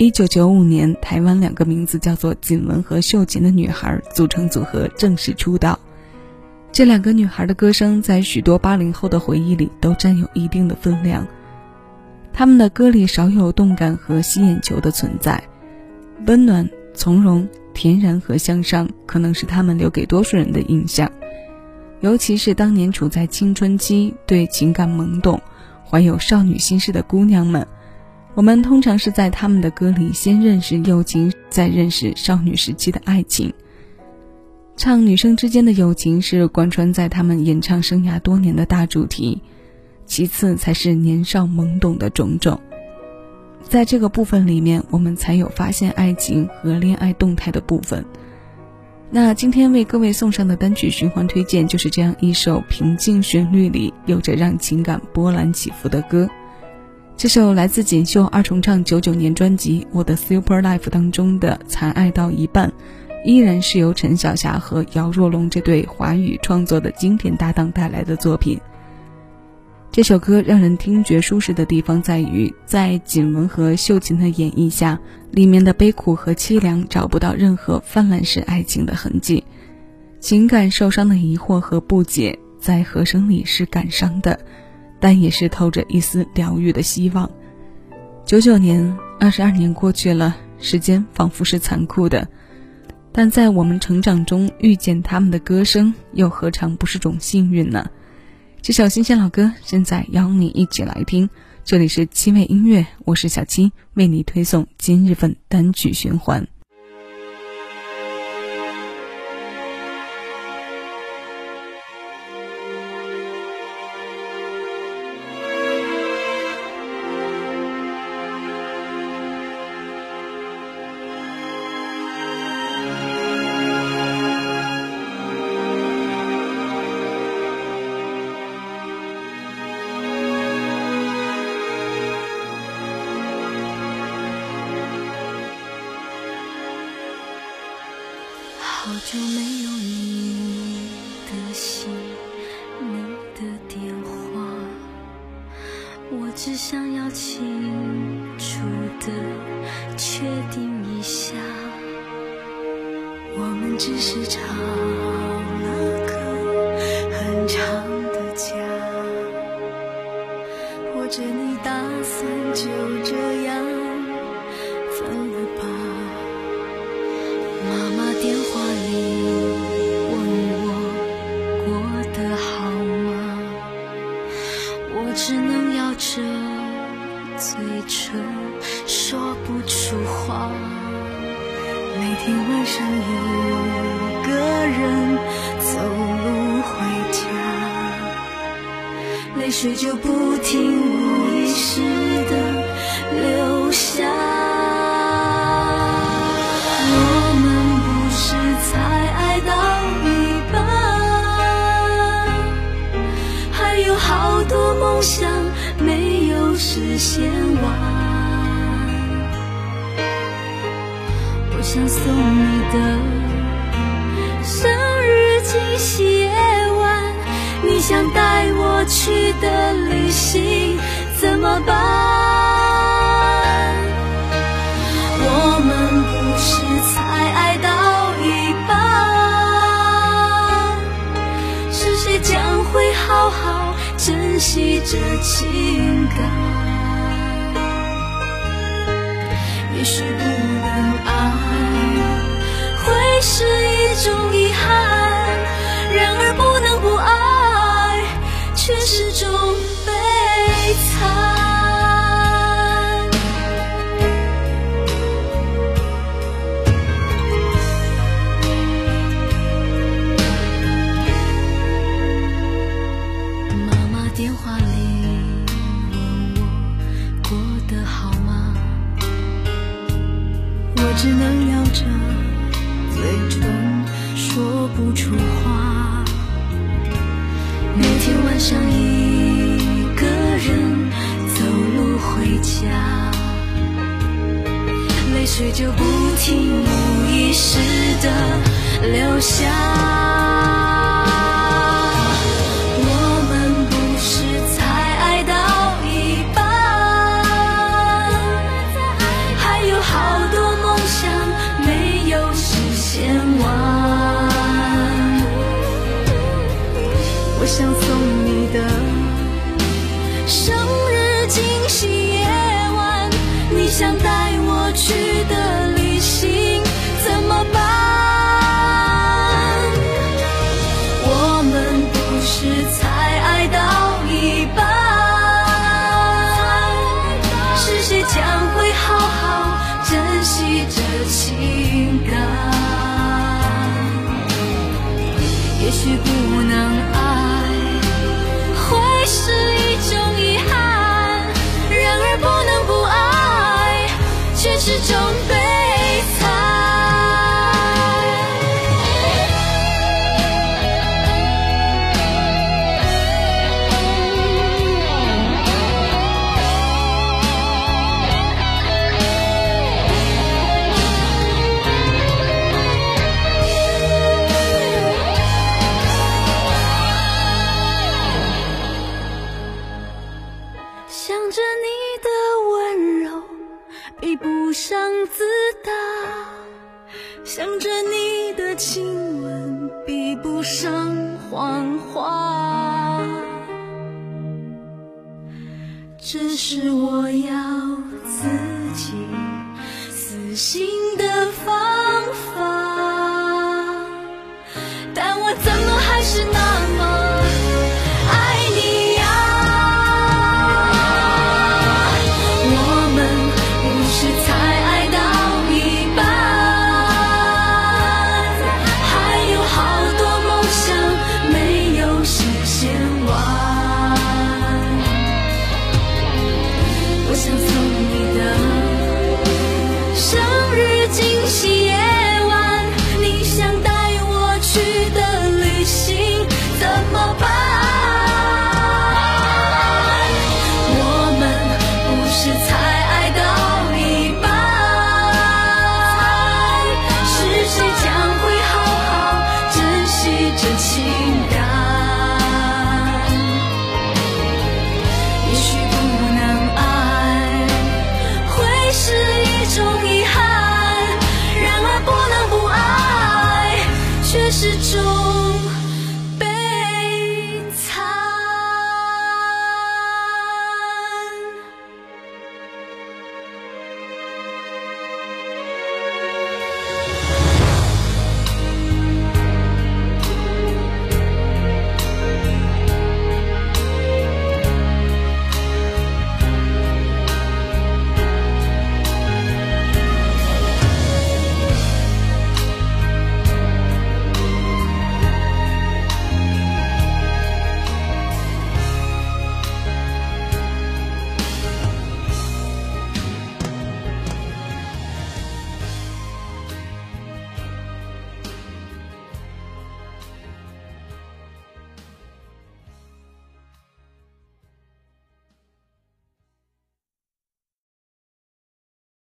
一九九五年，台湾两个名字叫做锦文和秀琴的女孩组成组合正式出道。这两个女孩的歌声在许多八零后的回忆里都占有一定的分量。她们的歌里少有动感和吸眼球的存在，温暖、从容、恬然和向上，可能是她们留给多数人的印象。尤其是当年处在青春期、对情感懵懂、怀有少女心事的姑娘们，我们通常是在他们的歌里先认识友情，再认识少女时期的爱情。唱女生之间的友情是贯穿在他们演唱生涯多年的大主题。其次才是年少懵懂的种种，在这个部分里面，我们才有发现爱情和恋爱动态的部分。那今天为各位送上的单曲循环推荐，就是这样一首平静旋律里有着让情感波澜起伏的歌。这首来自锦绣二重唱九九年专辑《我的 Super Life》当中的《才爱到一半》，依然是由陈小霞和姚若龙这对华语创作的经典搭档带来的作品。这首歌让人听觉舒适的地方在于，在锦文和秀琴的演绎下，里面的悲苦和凄凉找不到任何泛滥式爱情的痕迹，情感受伤的疑惑和不解在和声里是感伤的，但也是透着一丝疗愈的希望。九九年，二十二年过去了，时间仿佛是残酷的，但在我们成长中遇见他们的歌声，又何尝不是种幸运呢？这首新鲜老歌，现在邀你一起来听。这里是七味音乐，我是小七，为你推送今日份单曲循环。只想要清楚的确定一下，我们只是吵了个很长的架，或者你打算就这样只能咬着嘴唇说不出话。每天晚上一个人走路回家，泪水就不停无意识的流下。梦想没有实现完，我想送你的生日惊喜夜晚，你想带我去的旅行怎么办？这情感，也许不能爱会是一种只能咬着嘴唇说不出话。每天晚上一个人走路回家，泪水就不停无意识的流下。想送你的生日惊喜夜晚，你想带我去的旅行怎么办？我们不是才爱到一半，是谁将会好好珍惜这情感？也许不能爱，自大；想着你的亲吻，比不上谎话。这是我要自己死心的放